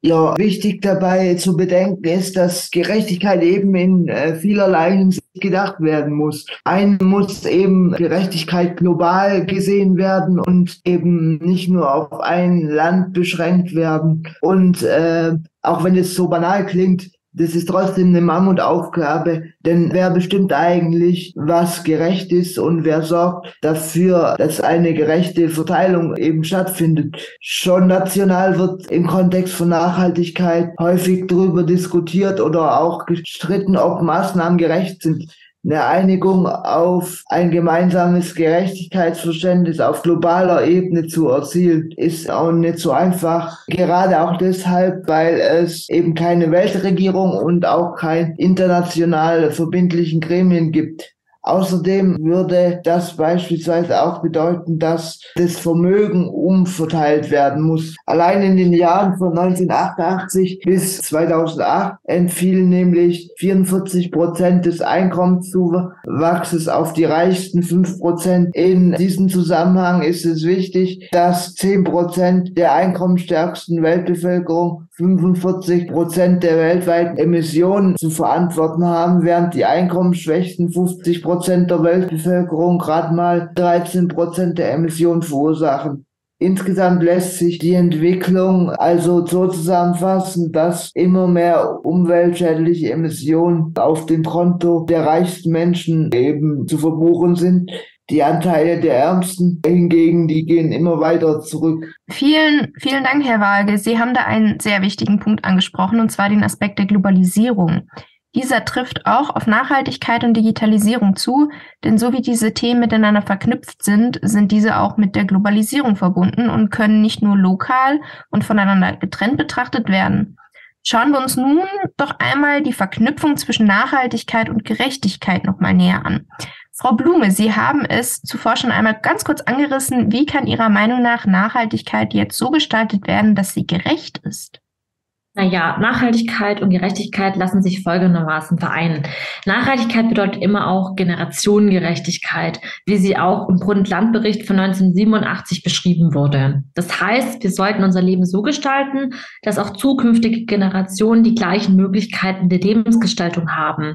Ja, wichtig dabei zu bedenken ist, dass Gerechtigkeit eben in äh, vielerlei Hinsicht gedacht werden muss. Ein muss eben Gerechtigkeit global gesehen werden und eben nicht nur auf ein Land beschränkt werden. Und äh, auch wenn es so banal klingt, das ist trotzdem eine Mammutaufgabe, denn wer bestimmt eigentlich, was gerecht ist und wer sorgt dafür, dass eine gerechte Verteilung eben stattfindet. Schon national wird im Kontext von Nachhaltigkeit häufig darüber diskutiert oder auch gestritten, ob Maßnahmen gerecht sind eine Einigung auf ein gemeinsames Gerechtigkeitsverständnis auf globaler Ebene zu erzielen, ist auch nicht so einfach. Gerade auch deshalb, weil es eben keine Weltregierung und auch kein international verbindlichen Gremien gibt, Außerdem würde das beispielsweise auch bedeuten, dass das Vermögen umverteilt werden muss. Allein in den Jahren von 1988 bis 2008 entfielen nämlich 44 Prozent des Einkommenszuwachses auf die reichsten 5 Prozent. In diesem Zusammenhang ist es wichtig, dass 10 Prozent der einkommensstärksten Weltbevölkerung 45 Prozent der weltweiten Emissionen zu verantworten haben, während die einkommensschwächsten 50 Prozent der Weltbevölkerung gerade mal 13 Prozent der Emissionen verursachen. Insgesamt lässt sich die Entwicklung also so zusammenfassen, dass immer mehr umweltschädliche Emissionen auf dem Konto der reichsten Menschen eben zu verbuchen sind, die Anteile der Ärmsten hingegen, die gehen immer weiter zurück. Vielen, vielen Dank, Herr Waage. Sie haben da einen sehr wichtigen Punkt angesprochen, und zwar den Aspekt der Globalisierung. Dieser trifft auch auf Nachhaltigkeit und Digitalisierung zu, denn so wie diese Themen miteinander verknüpft sind, sind diese auch mit der Globalisierung verbunden und können nicht nur lokal und voneinander getrennt betrachtet werden. Schauen wir uns nun doch einmal die Verknüpfung zwischen Nachhaltigkeit und Gerechtigkeit nochmal näher an. Frau Blume, Sie haben es zuvor schon einmal ganz kurz angerissen. Wie kann Ihrer Meinung nach Nachhaltigkeit jetzt so gestaltet werden, dass sie gerecht ist? Naja, Nachhaltigkeit und Gerechtigkeit lassen sich folgendermaßen vereinen. Nachhaltigkeit bedeutet immer auch Generationengerechtigkeit, wie sie auch im Bund-Land-Bericht von 1987 beschrieben wurde. Das heißt, wir sollten unser Leben so gestalten, dass auch zukünftige Generationen die gleichen Möglichkeiten der Lebensgestaltung haben.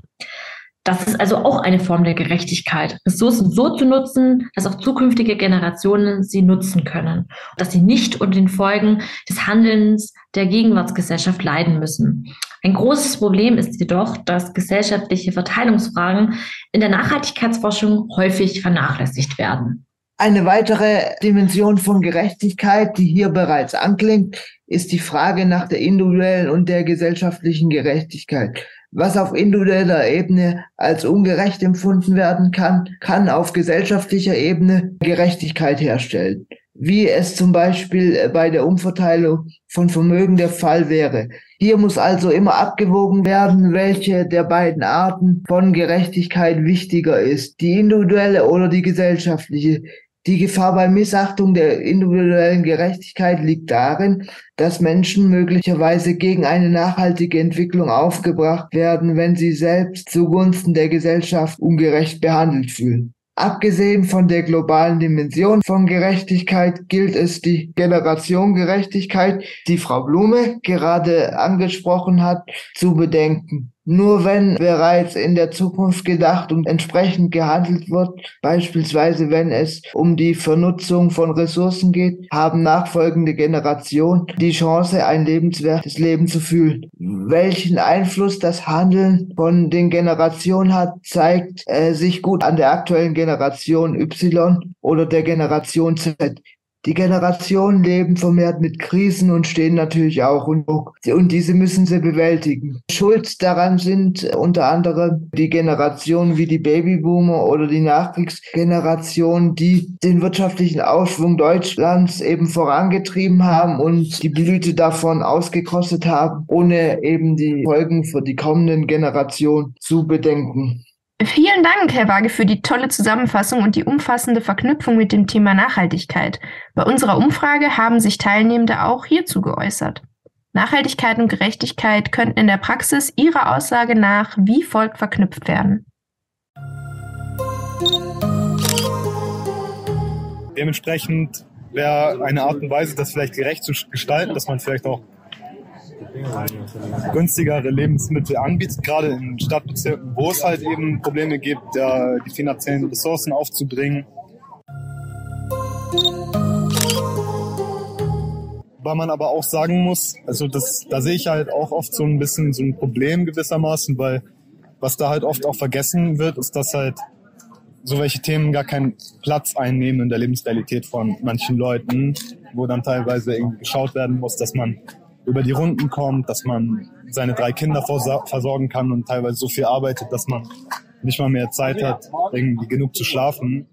Das ist also auch eine Form der Gerechtigkeit, Ressourcen so zu nutzen, dass auch zukünftige Generationen sie nutzen können, dass sie nicht unter den Folgen des Handelns der Gegenwartsgesellschaft leiden müssen. Ein großes Problem ist jedoch, dass gesellschaftliche Verteilungsfragen in der Nachhaltigkeitsforschung häufig vernachlässigt werden. Eine weitere Dimension von Gerechtigkeit, die hier bereits anklingt, ist die Frage nach der individuellen und der gesellschaftlichen Gerechtigkeit. Was auf individueller Ebene als ungerecht empfunden werden kann, kann auf gesellschaftlicher Ebene Gerechtigkeit herstellen. Wie es zum Beispiel bei der Umverteilung von Vermögen der Fall wäre. Hier muss also immer abgewogen werden, welche der beiden Arten von Gerechtigkeit wichtiger ist, die individuelle oder die gesellschaftliche. Die Gefahr bei Missachtung der individuellen Gerechtigkeit liegt darin, dass Menschen möglicherweise gegen eine nachhaltige Entwicklung aufgebracht werden, wenn sie selbst zugunsten der Gesellschaft ungerecht behandelt fühlen. Abgesehen von der globalen Dimension von Gerechtigkeit gilt es die Generationengerechtigkeit, die Frau Blume gerade angesprochen hat, zu bedenken. Nur wenn bereits in der Zukunft gedacht und entsprechend gehandelt wird, beispielsweise wenn es um die Vernutzung von Ressourcen geht, haben nachfolgende Generationen die Chance, ein lebenswertes Leben zu fühlen. Welchen Einfluss das Handeln von den Generationen hat, zeigt äh, sich gut an der aktuellen Generation Y oder der Generation Z. Die Generationen leben vermehrt mit Krisen und stehen natürlich auch unter Druck. Und diese müssen sie bewältigen. Schuld daran sind unter anderem die Generationen wie die Babyboomer oder die Nachkriegsgeneration, die den wirtschaftlichen Aufschwung Deutschlands eben vorangetrieben haben und die Blüte davon ausgekostet haben, ohne eben die Folgen für die kommenden Generationen zu bedenken. Vielen Dank, Herr Waage, für die tolle Zusammenfassung und die umfassende Verknüpfung mit dem Thema Nachhaltigkeit. Bei unserer Umfrage haben sich Teilnehmende auch hierzu geäußert. Nachhaltigkeit und Gerechtigkeit könnten in der Praxis Ihrer Aussage nach wie folgt verknüpft werden. Dementsprechend wäre eine Art und Weise, das vielleicht gerecht zu gestalten, dass man vielleicht auch günstigere Lebensmittel anbietet, gerade in Stadtbezirken, wo es halt eben Probleme gibt, die finanziellen Ressourcen aufzubringen. Weil man aber auch sagen muss, also das, da sehe ich halt auch oft so ein bisschen so ein Problem gewissermaßen, weil was da halt oft auch vergessen wird, ist, dass halt so welche Themen gar keinen Platz einnehmen in der Lebensrealität von manchen Leuten, wo dann teilweise irgendwie geschaut werden muss, dass man über die Runden kommt, dass man seine drei Kinder versorgen kann und teilweise so viel arbeitet, dass man nicht mal mehr Zeit hat, irgendwie genug zu schlafen.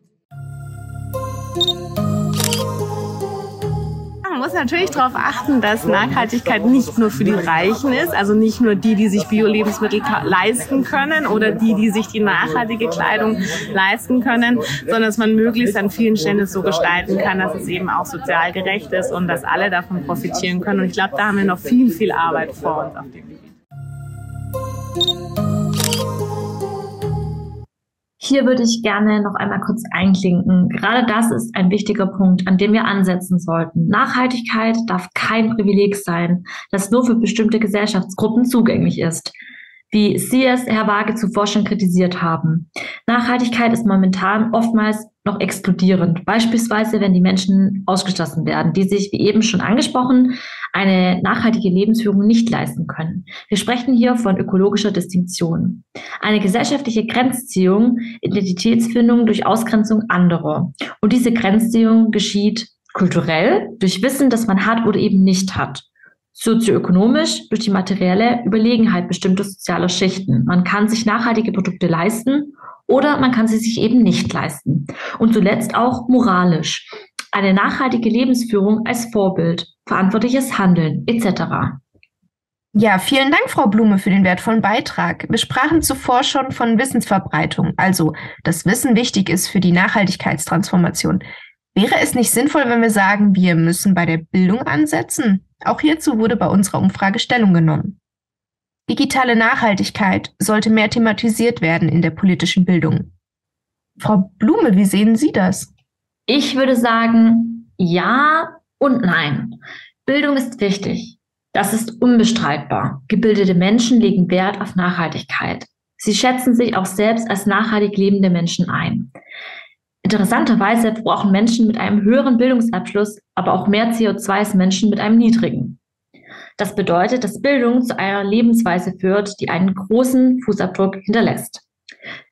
Muss natürlich darauf achten, dass Nachhaltigkeit nicht nur für die Reichen ist, also nicht nur die, die sich Bio-Lebensmittel leisten können oder die, die sich die nachhaltige Kleidung leisten können, sondern dass man möglichst an vielen Stellen es so gestalten kann, dass es eben auch sozial gerecht ist und dass alle davon profitieren können. Und ich glaube, da haben wir noch viel, viel Arbeit vor uns auf dem Gebiet. Hier würde ich gerne noch einmal kurz einklinken. Gerade das ist ein wichtiger Punkt, an dem wir ansetzen sollten. Nachhaltigkeit darf kein Privileg sein, das nur für bestimmte Gesellschaftsgruppen zugänglich ist. Wie Sie es, Herr Waage, zuvor schon kritisiert haben. Nachhaltigkeit ist momentan oftmals noch explodierend. Beispielsweise, wenn die Menschen ausgeschlossen werden, die sich, wie eben schon angesprochen, eine nachhaltige Lebensführung nicht leisten können. Wir sprechen hier von ökologischer Distinktion. Eine gesellschaftliche Grenzziehung, Identitätsfindung durch Ausgrenzung anderer. Und diese Grenzziehung geschieht kulturell, durch Wissen, das man hat oder eben nicht hat. Sozioökonomisch durch die materielle Überlegenheit bestimmter sozialer Schichten. Man kann sich nachhaltige Produkte leisten oder man kann sie sich eben nicht leisten. Und zuletzt auch moralisch. Eine nachhaltige Lebensführung als Vorbild, verantwortliches Handeln etc. Ja, vielen Dank, Frau Blume, für den wertvollen Beitrag. Wir sprachen zuvor schon von Wissensverbreitung, also dass Wissen wichtig ist für die Nachhaltigkeitstransformation. Wäre es nicht sinnvoll, wenn wir sagen, wir müssen bei der Bildung ansetzen? Auch hierzu wurde bei unserer Umfrage Stellung genommen. Digitale Nachhaltigkeit sollte mehr thematisiert werden in der politischen Bildung. Frau Blume, wie sehen Sie das? Ich würde sagen, ja und nein. Bildung ist wichtig. Das ist unbestreitbar. Gebildete Menschen legen Wert auf Nachhaltigkeit. Sie schätzen sich auch selbst als nachhaltig lebende Menschen ein. Interessanterweise brauchen Menschen mit einem höheren Bildungsabschluss aber auch mehr CO2 als Menschen mit einem niedrigen. Das bedeutet, dass Bildung zu einer Lebensweise führt, die einen großen Fußabdruck hinterlässt.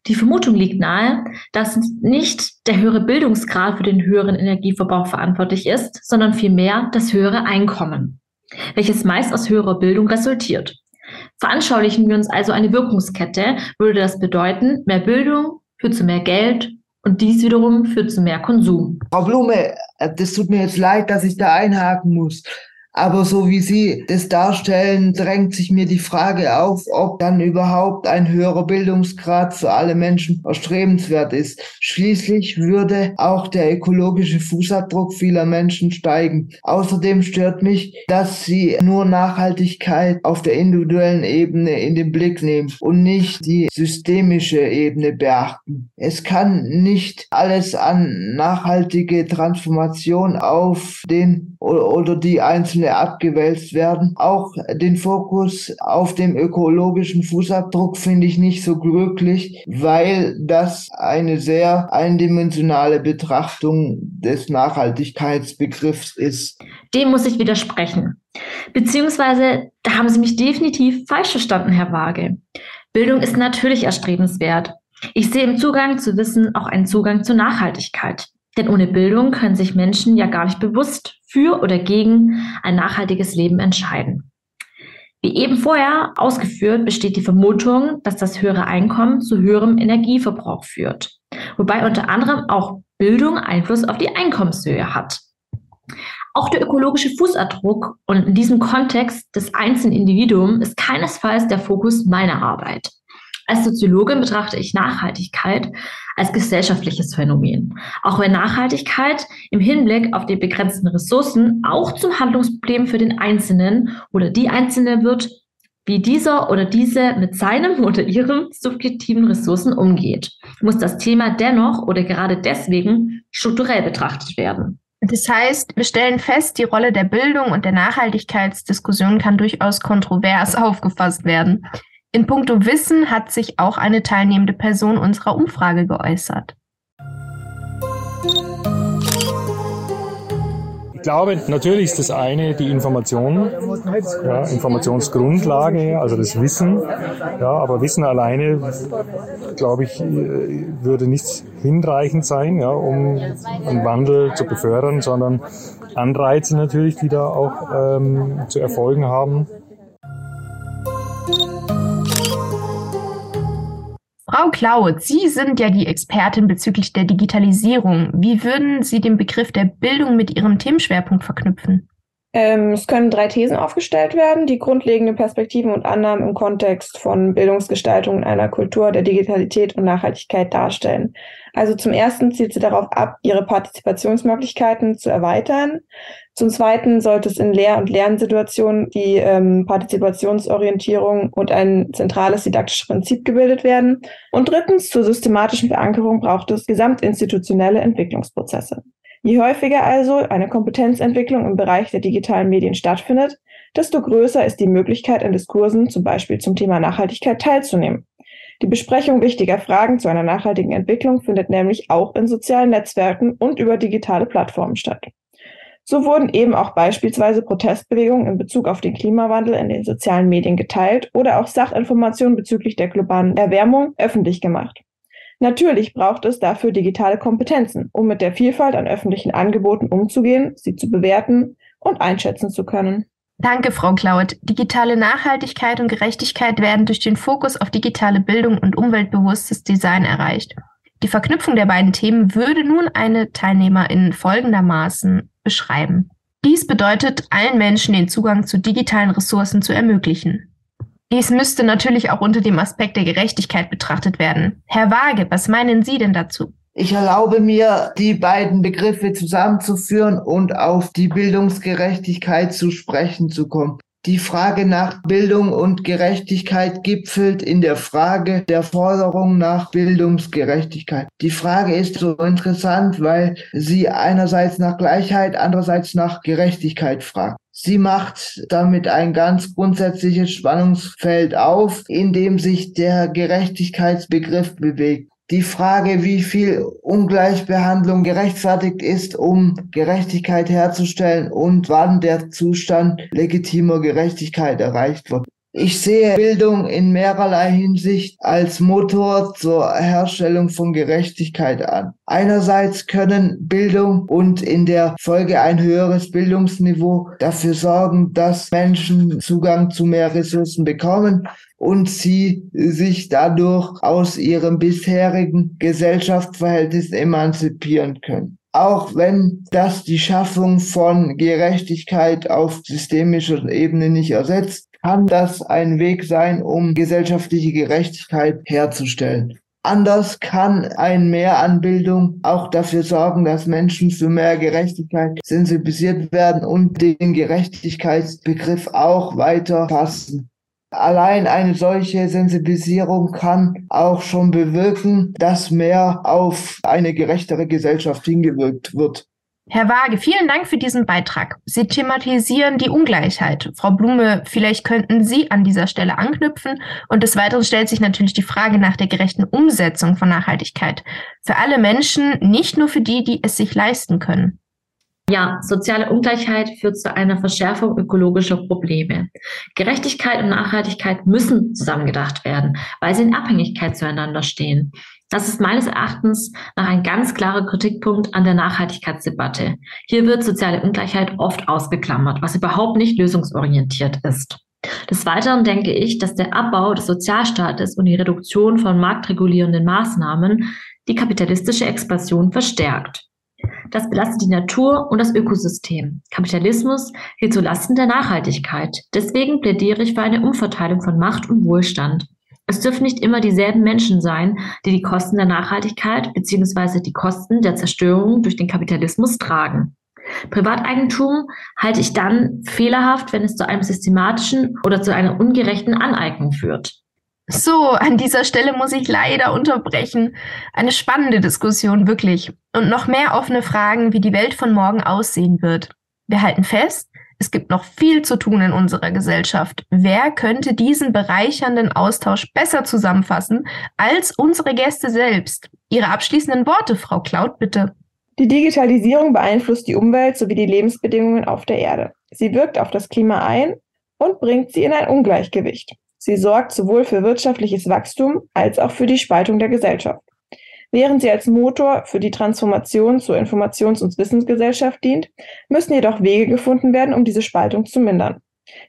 Die Vermutung liegt nahe, dass nicht der höhere Bildungsgrad für den höheren Energieverbrauch verantwortlich ist, sondern vielmehr das höhere Einkommen, welches meist aus höherer Bildung resultiert. Veranschaulichen wir uns also eine Wirkungskette, würde das bedeuten, mehr Bildung führt zu mehr Geld und dies wiederum führt zu mehr Konsum. Frau Blume, das tut mir jetzt leid, dass ich da einhaken muss. Aber so wie Sie das darstellen, drängt sich mir die Frage auf, ob dann überhaupt ein höherer Bildungsgrad für alle Menschen erstrebenswert ist. Schließlich würde auch der ökologische Fußabdruck vieler Menschen steigen. Außerdem stört mich, dass Sie nur Nachhaltigkeit auf der individuellen Ebene in den Blick nehmen und nicht die systemische Ebene beachten. Es kann nicht alles an nachhaltige Transformation auf den oder die einzelne Ende abgewälzt werden. Auch den Fokus auf dem ökologischen Fußabdruck finde ich nicht so glücklich, weil das eine sehr eindimensionale Betrachtung des Nachhaltigkeitsbegriffs ist. Dem muss ich widersprechen. Beziehungsweise, da haben Sie mich definitiv falsch verstanden, Herr Waage. Bildung ist natürlich erstrebenswert. Ich sehe im Zugang zu Wissen auch einen Zugang zur Nachhaltigkeit. Denn ohne Bildung können sich Menschen ja gar nicht bewusst für oder gegen ein nachhaltiges Leben entscheiden. Wie eben vorher ausgeführt, besteht die Vermutung, dass das höhere Einkommen zu höherem Energieverbrauch führt, wobei unter anderem auch Bildung Einfluss auf die Einkommenshöhe hat. Auch der ökologische Fußabdruck und in diesem Kontext des einzelnen Individuums ist keinesfalls der Fokus meiner Arbeit. Als Soziologin betrachte ich Nachhaltigkeit als gesellschaftliches Phänomen. Auch wenn Nachhaltigkeit im Hinblick auf die begrenzten Ressourcen auch zum Handlungsproblem für den Einzelnen oder die Einzelne wird, wie dieser oder diese mit seinem oder ihrem subjektiven Ressourcen umgeht, muss das Thema dennoch oder gerade deswegen strukturell betrachtet werden. Das heißt, wir stellen fest, die Rolle der Bildung und der Nachhaltigkeitsdiskussion kann durchaus kontrovers aufgefasst werden. In puncto Wissen hat sich auch eine teilnehmende Person unserer Umfrage geäußert. Ich glaube, natürlich ist das eine die Information, ja, Informationsgrundlage, also das Wissen. Ja, aber Wissen alleine, glaube ich, würde nicht hinreichend sein, ja, um einen Wandel zu befördern, sondern Anreize natürlich, die da auch ähm, zu erfolgen haben. Frau Klaut, Sie sind ja die Expertin bezüglich der Digitalisierung. Wie würden Sie den Begriff der Bildung mit Ihrem Themenschwerpunkt verknüpfen? Ähm, es können drei Thesen aufgestellt werden, die grundlegende Perspektiven und Annahmen im Kontext von Bildungsgestaltung in einer Kultur der Digitalität und Nachhaltigkeit darstellen. Also zum ersten zielt sie darauf ab, ihre Partizipationsmöglichkeiten zu erweitern. Zum zweiten sollte es in Lehr- und Lernsituationen die ähm, Partizipationsorientierung und ein zentrales didaktisches Prinzip gebildet werden. Und drittens zur systematischen Verankerung braucht es gesamtinstitutionelle Entwicklungsprozesse. Je häufiger also eine Kompetenzentwicklung im Bereich der digitalen Medien stattfindet, desto größer ist die Möglichkeit, in Diskursen zum Beispiel zum Thema Nachhaltigkeit teilzunehmen. Die Besprechung wichtiger Fragen zu einer nachhaltigen Entwicklung findet nämlich auch in sozialen Netzwerken und über digitale Plattformen statt. So wurden eben auch beispielsweise Protestbewegungen in Bezug auf den Klimawandel in den sozialen Medien geteilt oder auch Sachinformationen bezüglich der globalen Erwärmung öffentlich gemacht. Natürlich braucht es dafür digitale Kompetenzen, um mit der Vielfalt an öffentlichen Angeboten umzugehen, sie zu bewerten und einschätzen zu können. Danke, Frau Klaut. Digitale Nachhaltigkeit und Gerechtigkeit werden durch den Fokus auf digitale Bildung und umweltbewusstes Design erreicht. Die Verknüpfung der beiden Themen würde nun eine Teilnehmerin folgendermaßen beschreiben. Dies bedeutet, allen Menschen den Zugang zu digitalen Ressourcen zu ermöglichen. Dies müsste natürlich auch unter dem Aspekt der Gerechtigkeit betrachtet werden. Herr Waage, was meinen Sie denn dazu? Ich erlaube mir, die beiden Begriffe zusammenzuführen und auf die Bildungsgerechtigkeit zu sprechen zu kommen. Die Frage nach Bildung und Gerechtigkeit gipfelt in der Frage der Forderung nach Bildungsgerechtigkeit. Die Frage ist so interessant, weil sie einerseits nach Gleichheit, andererseits nach Gerechtigkeit fragt. Sie macht damit ein ganz grundsätzliches Spannungsfeld auf, in dem sich der Gerechtigkeitsbegriff bewegt. Die Frage, wie viel Ungleichbehandlung gerechtfertigt ist, um Gerechtigkeit herzustellen und wann der Zustand legitimer Gerechtigkeit erreicht wird. Ich sehe Bildung in mehrerlei Hinsicht als Motor zur Herstellung von Gerechtigkeit an. Einerseits können Bildung und in der Folge ein höheres Bildungsniveau dafür sorgen, dass Menschen Zugang zu mehr Ressourcen bekommen und sie sich dadurch aus ihrem bisherigen Gesellschaftsverhältnis emanzipieren können. Auch wenn das die Schaffung von Gerechtigkeit auf systemischer Ebene nicht ersetzt, kann das ein Weg sein, um gesellschaftliche Gerechtigkeit herzustellen. Anders kann ein Mehr an Bildung auch dafür sorgen, dass Menschen für mehr Gerechtigkeit sensibilisiert werden und den Gerechtigkeitsbegriff auch weiter fassen. Allein eine solche Sensibilisierung kann auch schon bewirken, dass mehr auf eine gerechtere Gesellschaft hingewirkt wird. Herr Waage, vielen Dank für diesen Beitrag. Sie thematisieren die Ungleichheit. Frau Blume, vielleicht könnten Sie an dieser Stelle anknüpfen. Und des Weiteren stellt sich natürlich die Frage nach der gerechten Umsetzung von Nachhaltigkeit. Für alle Menschen, nicht nur für die, die es sich leisten können. Ja, soziale Ungleichheit führt zu einer Verschärfung ökologischer Probleme. Gerechtigkeit und Nachhaltigkeit müssen zusammengedacht werden, weil sie in Abhängigkeit zueinander stehen. Das ist meines Erachtens nach ein ganz klarer Kritikpunkt an der Nachhaltigkeitsdebatte. Hier wird soziale Ungleichheit oft ausgeklammert, was überhaupt nicht lösungsorientiert ist. Des Weiteren denke ich, dass der Abbau des Sozialstaates und die Reduktion von marktregulierenden Maßnahmen die kapitalistische Expansion verstärkt. Das belastet die Natur und das Ökosystem. Kapitalismus geht zulasten der Nachhaltigkeit. Deswegen plädiere ich für eine Umverteilung von Macht und Wohlstand. Es dürfen nicht immer dieselben Menschen sein, die die Kosten der Nachhaltigkeit bzw. die Kosten der Zerstörung durch den Kapitalismus tragen. Privateigentum halte ich dann fehlerhaft, wenn es zu einem systematischen oder zu einer ungerechten Aneignung führt. So, an dieser Stelle muss ich leider unterbrechen. Eine spannende Diskussion, wirklich. Und noch mehr offene Fragen, wie die Welt von morgen aussehen wird. Wir halten fest, es gibt noch viel zu tun in unserer Gesellschaft. Wer könnte diesen bereichernden Austausch besser zusammenfassen als unsere Gäste selbst? Ihre abschließenden Worte, Frau Klaut, bitte. Die Digitalisierung beeinflusst die Umwelt sowie die Lebensbedingungen auf der Erde. Sie wirkt auf das Klima ein und bringt sie in ein Ungleichgewicht. Sie sorgt sowohl für wirtschaftliches Wachstum als auch für die Spaltung der Gesellschaft. Während sie als Motor für die Transformation zur Informations- und Wissensgesellschaft dient, müssen jedoch Wege gefunden werden, um diese Spaltung zu mindern.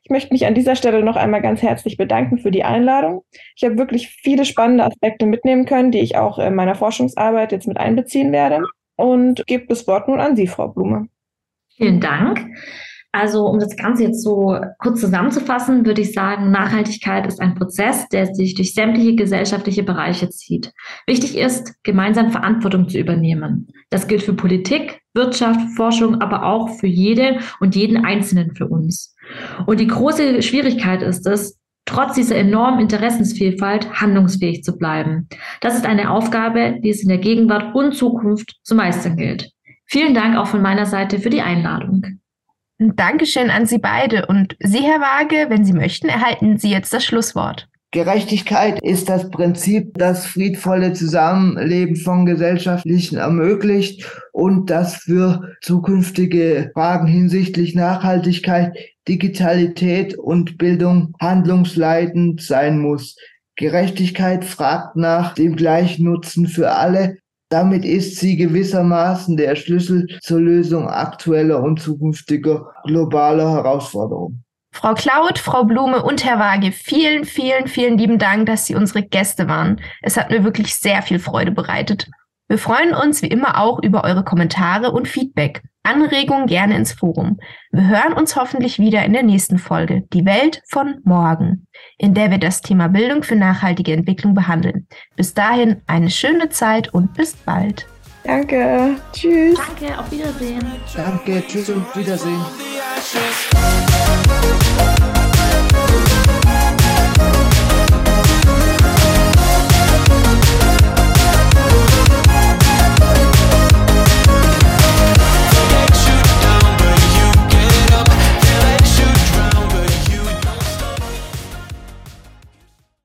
Ich möchte mich an dieser Stelle noch einmal ganz herzlich bedanken für die Einladung. Ich habe wirklich viele spannende Aspekte mitnehmen können, die ich auch in meiner Forschungsarbeit jetzt mit einbeziehen werde. Und gebe das Wort nun an Sie, Frau Blume. Vielen Dank. Also um das Ganze jetzt so kurz zusammenzufassen, würde ich sagen, Nachhaltigkeit ist ein Prozess, der sich durch sämtliche gesellschaftliche Bereiche zieht. Wichtig ist, gemeinsam Verantwortung zu übernehmen. Das gilt für Politik, Wirtschaft, Forschung, aber auch für jede und jeden Einzelnen für uns. Und die große Schwierigkeit ist es, trotz dieser enormen Interessensvielfalt handlungsfähig zu bleiben. Das ist eine Aufgabe, die es in der Gegenwart und Zukunft zu meistern gilt. Vielen Dank auch von meiner Seite für die Einladung. Dankeschön an Sie beide. Und Sie, Herr Waage, wenn Sie möchten, erhalten Sie jetzt das Schlusswort. Gerechtigkeit ist das Prinzip, das friedvolle Zusammenleben von Gesellschaftlichen ermöglicht und das für zukünftige Fragen hinsichtlich Nachhaltigkeit, Digitalität und Bildung handlungsleitend sein muss. Gerechtigkeit fragt nach dem gleichen Nutzen für alle, damit ist sie gewissermaßen der Schlüssel zur Lösung aktueller und zukünftiger globaler Herausforderungen. Frau Klaut, Frau Blume und Herr Waage, vielen, vielen, vielen lieben Dank, dass Sie unsere Gäste waren. Es hat mir wirklich sehr viel Freude bereitet. Wir freuen uns wie immer auch über eure Kommentare und Feedback. Anregungen gerne ins Forum. Wir hören uns hoffentlich wieder in der nächsten Folge, Die Welt von morgen, in der wir das Thema Bildung für nachhaltige Entwicklung behandeln. Bis dahin eine schöne Zeit und bis bald. Danke. Tschüss. Danke, auf Wiedersehen. Danke, tschüss und Wiedersehen.